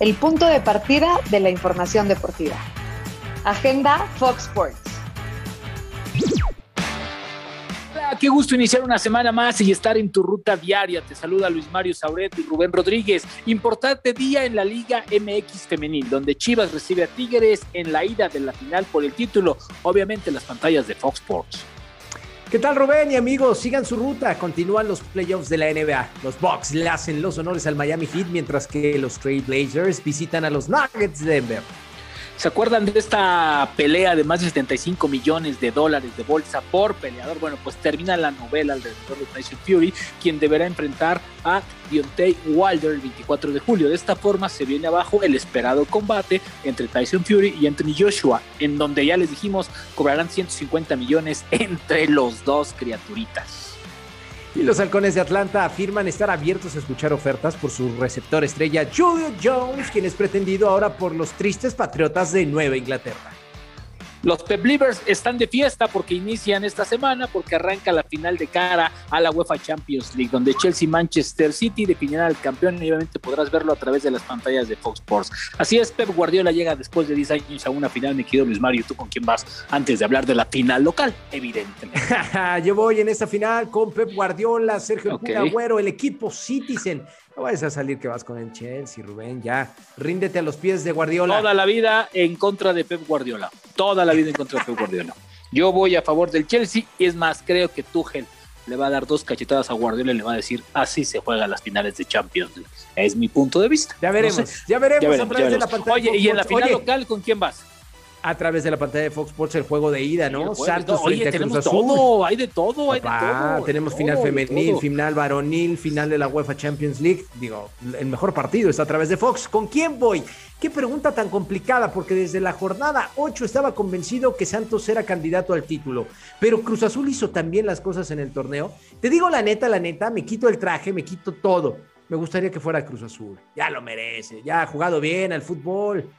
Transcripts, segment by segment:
el punto de partida de la información deportiva. Agenda Fox Sports. Hola, qué gusto iniciar una semana más y estar en tu ruta diaria. Te saluda Luis Mario Sauret y Rubén Rodríguez. Importante día en la Liga MX Femenil, donde Chivas recibe a Tigres en la ida de la final por el título, obviamente en las pantallas de Fox Sports. ¿Qué tal Rubén y amigos? Sigan su ruta, continúan los playoffs de la NBA. Los Bucks le hacen los honores al Miami Heat mientras que los Trail Blazers visitan a los Nuggets de Denver. ¿Se acuerdan de esta pelea de más de 75 millones de dólares de bolsa por peleador? Bueno, pues termina la novela alrededor de Tyson Fury, quien deberá enfrentar a Deontay Wilder el 24 de julio. De esta forma se viene abajo el esperado combate entre Tyson Fury y Anthony Joshua, en donde ya les dijimos cobrarán 150 millones entre los dos criaturitas. Y los halcones de Atlanta afirman estar abiertos a escuchar ofertas por su receptor estrella Julio Jones, quien es pretendido ahora por los tristes patriotas de Nueva Inglaterra. Los Peblivers están de fiesta porque inician esta semana, porque arranca la final de cara a la UEFA Champions League, donde Chelsea y Manchester City definirán al campeón y obviamente podrás verlo a través de las pantallas de Fox Sports. Así es, Pep Guardiola llega después de 10 años a una final, mi querido Luis Mario, ¿tú con quién vas antes de hablar de la final local? Evidentemente. Yo voy en esta final con Pep Guardiola, Sergio okay. Agüero, el equipo Citizen. No vayas a salir que vas con el Chelsea, Rubén, ya. Ríndete a los pies de Guardiola. Toda la vida en contra de Pep Guardiola. Toda la vida en contra de Pep Guardiola. Yo voy a favor del Chelsea y es más, creo que Tuchel le va a dar dos cachetadas a Guardiola y le va a decir así se juegan las finales de Champions League. Es mi punto de vista. Ya veremos, no sé. ya, veremos ya, veremos a través de la pantalla. Oye, y en la final Oye. local, ¿con quién vas? A través de la pantalla de Fox Sports el juego de ida, ¿no? Sí, Santos frente Oye, a Cruz Azul. Todo, hay de todo, hay de todo. Tenemos final femenil, final varonil, final de la UEFA Champions League. Digo, el mejor partido está a través de Fox. ¿Con quién voy? Qué pregunta tan complicada, porque desde la jornada 8 estaba convencido que Santos era candidato al título, pero Cruz Azul hizo también las cosas en el torneo. Te digo la neta, la neta, me quito el traje, me quito todo. Me gustaría que fuera Cruz Azul. Ya lo merece, ya ha jugado bien al fútbol.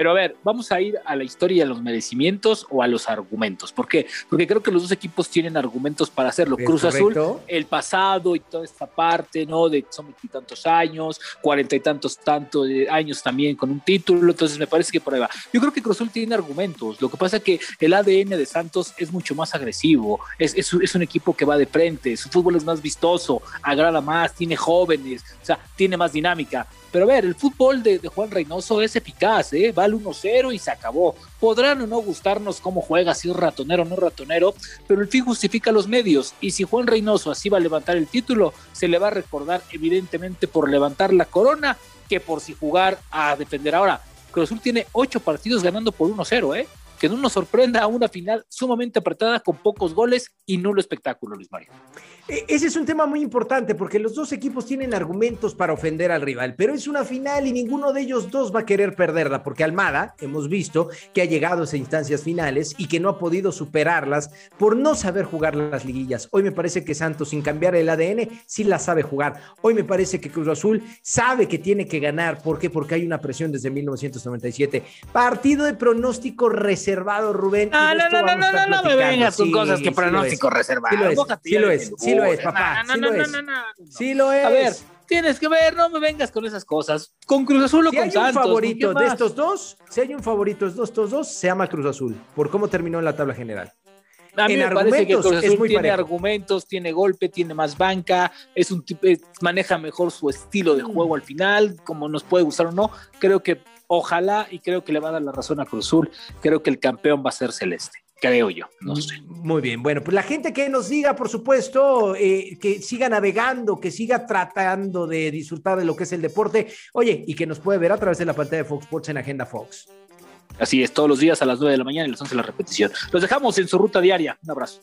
Pero a ver, vamos a ir a la historia y a los merecimientos o a los argumentos. ¿Por qué? Porque creo que los dos equipos tienen argumentos para hacerlo. ¿Es Cruz correcto? Azul, el pasado y toda esta parte, ¿no? De son tantos años, cuarenta y tantos tantos años también con un título. Entonces me parece que por ahí va. Yo creo que Cruz Azul tiene argumentos. Lo que pasa es que el ADN de Santos es mucho más agresivo. Es, es, es un equipo que va de frente. Su fútbol es más vistoso, agrada más, tiene jóvenes, o sea, tiene más dinámica. Pero a ver, el fútbol de, de Juan Reynoso es eficaz, ¿eh? va al 1-0 y se acabó. Podrán o no gustarnos cómo juega, si es ratonero o no ratonero, pero el fin justifica los medios. Y si Juan Reynoso así va a levantar el título, se le va a recordar evidentemente por levantar la corona que por si jugar a defender. Ahora, Cruz Azul tiene ocho partidos ganando por 1-0, ¿eh? Que no nos sorprenda a una final sumamente apretada con pocos goles y nulo espectáculo, Luis Mario. Ese es un tema muy importante porque los dos equipos tienen argumentos para ofender al rival, pero es una final y ninguno de ellos dos va a querer perderla porque Almada hemos visto que ha llegado a esas instancias finales y que no ha podido superarlas por no saber jugar las liguillas. Hoy me parece que Santos, sin cambiar el ADN, sí la sabe jugar. Hoy me parece que Cruz Azul sabe que tiene que ganar. ¿Por qué? Porque hay una presión desde 1997. Partido de pronóstico reservado, Rubén. No, no, no, no, no, no, me vengas con cosas que pronóstico reservado. Sí lo es, sí lo es, sí lo es, papá. No, no, lo no, es. no. Sí lo es. A ver, tienes que ver, no me vengas con esas cosas. Con Cruz Azul o si con hay Santos. un favorito ¿con de estos dos, si hay un favorito de estos dos, se llama Cruz Azul, por cómo terminó en la tabla general. A mí en me parece que Cruz es Azul muy tiene parejo. argumentos, tiene golpe, tiene más banca, es un tipo, maneja mejor su estilo de juego al final, como nos puede gustar o no. Creo que ojalá y creo que le va a dar la razón a Cruz Azul. Creo que el campeón va a ser Celeste. Creo yo, no sé. Muy bien, bueno, pues la gente que nos diga, por supuesto, eh, que siga navegando, que siga tratando de disfrutar de lo que es el deporte, oye, y que nos puede ver a través de la pantalla de Fox Sports en Agenda Fox. Así es, todos los días a las 9 de la mañana y las 11 la repetición. Los dejamos en su ruta diaria. Un abrazo.